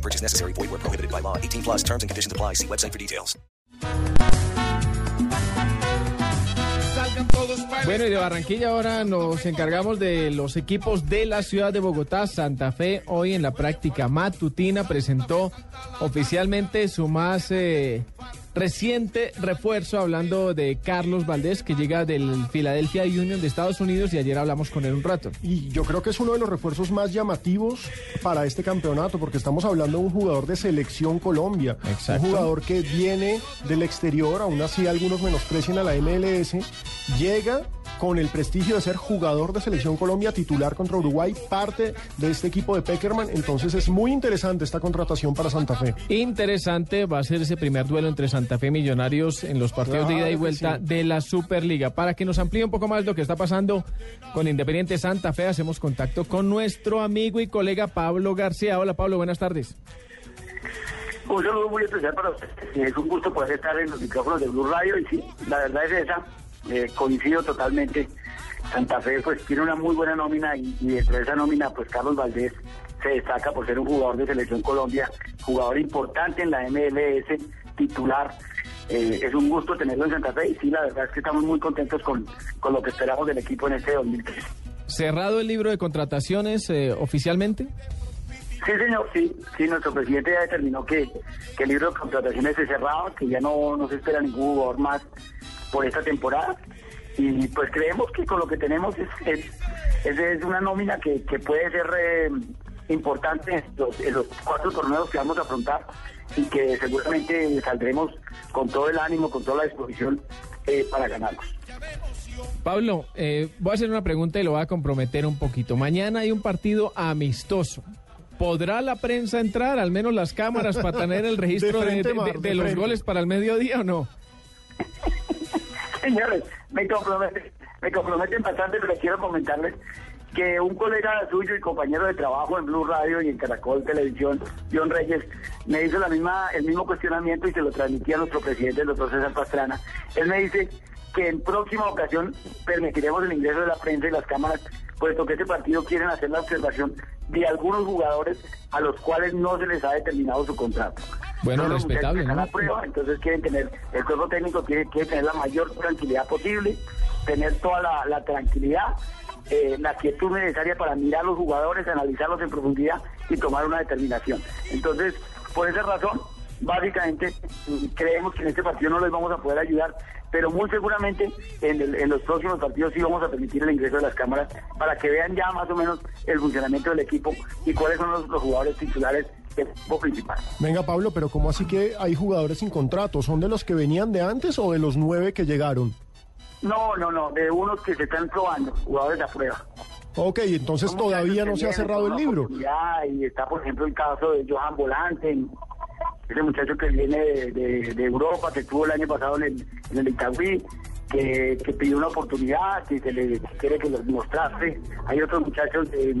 Purchase necessary. Void where prohibited by law. 18 plus terms and conditions apply. See website for details. Bueno, y de Barranquilla ahora nos encargamos de los equipos de la ciudad de Bogotá. Santa Fe hoy en la práctica matutina presentó oficialmente su más eh, reciente refuerzo, hablando de Carlos Valdés, que llega del Philadelphia Union de Estados Unidos y ayer hablamos con él un rato. Y yo creo que es uno de los refuerzos más llamativos para este campeonato, porque estamos hablando de un jugador de selección Colombia. Exacto. Un jugador que viene del exterior, aún así algunos menosprecian a la MLS, llega con el prestigio de ser jugador de selección Colombia titular contra Uruguay, parte de este equipo de Peckerman. Entonces es muy interesante esta contratación para Santa Fe. Interesante va a ser ese primer duelo entre Santa Fe y Millonarios en los partidos de ida y vuelta sí. de la Superliga. Para que nos amplíe un poco más lo que está pasando con Independiente Santa Fe, hacemos contacto con nuestro amigo y colega Pablo García. Hola Pablo, buenas tardes. Un saludo muy especial para ustedes. Es un gusto poder estar en los micrófonos de Blue Radio y sí, la verdad es esa. Eh, coincido totalmente. Santa Fe pues tiene una muy buena nómina y, y dentro de esa nómina pues Carlos Valdés se destaca por ser un jugador de Selección Colombia, jugador importante en la MLS, titular. Eh, es un gusto tenerlo en Santa Fe y sí, la verdad es que estamos muy contentos con, con lo que esperamos del equipo en este 2013. Cerrado el libro de contrataciones eh, oficialmente. Sí, señor, sí, sí, nuestro presidente ya determinó que, que el libro de contrataciones se cerraba, que ya no, no se espera ningún jugador más por esta temporada. Y pues creemos que con lo que tenemos es, es, es- es una nómina que, que puede ser eh, importante en los, en los cuatro torneos que vamos a afrontar y que seguramente saldremos con todo el ánimo, con toda la disposición eh, para ganarlos. Pablo, eh, voy a hacer una pregunta y lo voy a comprometer un poquito. Mañana hay un partido amistoso. ¿Podrá la prensa entrar, al menos las cámaras, para tener el registro De de, frente, de- Mar, de- de de los frente. goles para el mediodía o no? Señores, me comprometen, me comprometen bastante, pero quiero comentarles que un colega suyo y compañero de trabajo en Blue Radio y en Caracol Televisión, John Reyes, me hizo el mismo cuestionamiento y se lo transmití a nuestro presidente, el doctor César Pastrana. Él me dice que en próxima ocasión permitiremos el ingreso de la prensa y las cámaras, puesto que este partido quieren hacer la observación de algunos jugadores a los cuales no se les ha determinado su contrato. Bueno, respetable, que ¿no? a prueba, entonces quieren tener, el cuerpo técnico quiere, quiere tener la mayor tranquilidad posible, tener toda la, la tranquilidad, eh, la quietud necesaria para mirar a los jugadores, analizarlos en profundidad y tomar una determinación. Entonces, por esa razón, básicamente mm, creemos que en este partido no les vamos a poder ayudar, pero muy seguramente en, el- en los próximos partidos sí vamos a permitir el ingreso de las cámaras para que vean ya más o menos el funcionamiento del equipo y cuáles son los, los jugadores titulares equipo principal. Venga Pablo, pero ¿cómo así que hay jugadores sin contrato? ¿Son de los que venían de antes o de los nueve que llegaron? No, no, no, de unos que se están probando, jugadores a prueba. Ok, entonces todavía no se ha cerrado el libro. oportunidad, Y está, por ejemplo, el caso de Johan Volante, ese muchacho que viene de, de- de Europa, que estuvo el año pasado en el, en el Itagüí, que, que pidió una oportunidad, que se le quiere que los mostrase. Hay otros muchachos eh,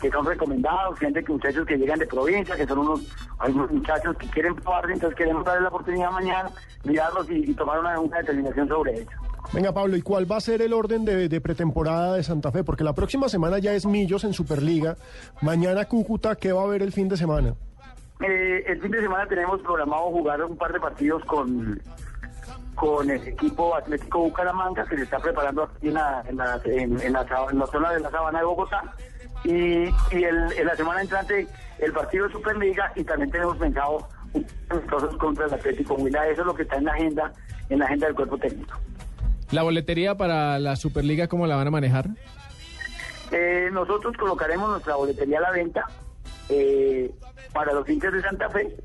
que son recomendados, gente que muchachos que llegan de provincia, que son unos, algunos muchachos que quieren probarse, entonces queremos darles la oportunidad mañana, mirarlos y, y tomar una, una determinación sobre ellos. Venga Pablo, ¿y cuál va a ser el orden de, de pretemporada de Santa Fe? Porque la próxima semana ya es Millos en Superliga. Mañana Cúcuta, ¿qué va a haber el fin de semana? Eh, el fin de semana tenemos programado jugar un par de partidos con con el equipo Atlético Bucaramanga que se está preparando aquí en la, en la, en- en la sab- en la zona de la Sabana de Bogotá y, y el- en la semana entrante el partido de Superliga y también tenemos pensado un amistosos contra el Atlético Huila eso es lo que está en la agenda en la agenda del cuerpo técnico ¿La boletería para la Superliga cómo la van a manejar? Eh, nosotros colocaremos nuestra boletería a la venta eh, para los hinchas de Santa Fe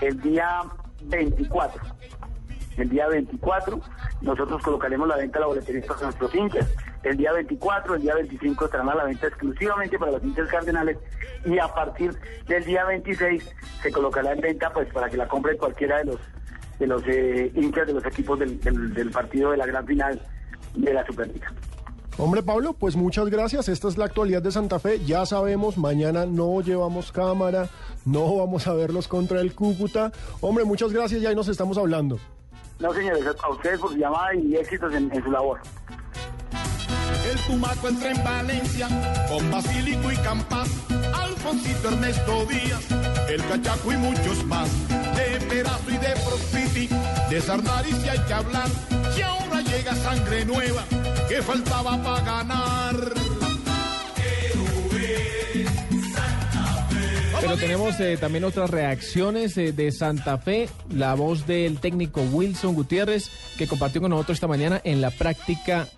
el día 24. El día 24 nosotros colocaremos la venta de la boletería para nuestros hinchas. El día 24, el día 25 estarán a la venta exclusivamente para los hinchas cardenales y a partir del día 26 se colocará en venta pues para que la compre cualquiera de los de los eh, hinchas de los equipos del, del- del partido de la gran final de la Superliga. Hombre, Pablo, pues muchas gracias. Esta es la actualidad de Santa Fe. Ya sabemos, mañana no llevamos cámara, no vamos a verlos contra el Cúcuta. Hombre, muchas gracias y ahí nos estamos hablando. No, señores, a ustedes por su llamada y éxitos en, en su labor. El Tumaco entra en Valencia con Basílico y Campas, Alfoncito Ernesto Díaz, el Cachaco y muchos más. De Perazo y de Profiti, de Sarnari si hay que hablar. Y ahora llega sangre nueva que faltaba para ganar. Pero tenemos eh, también otras reacciones eh, de Santa Fe, la voz del técnico Wilson Gutiérrez, que compartió con nosotros esta mañana en la práctica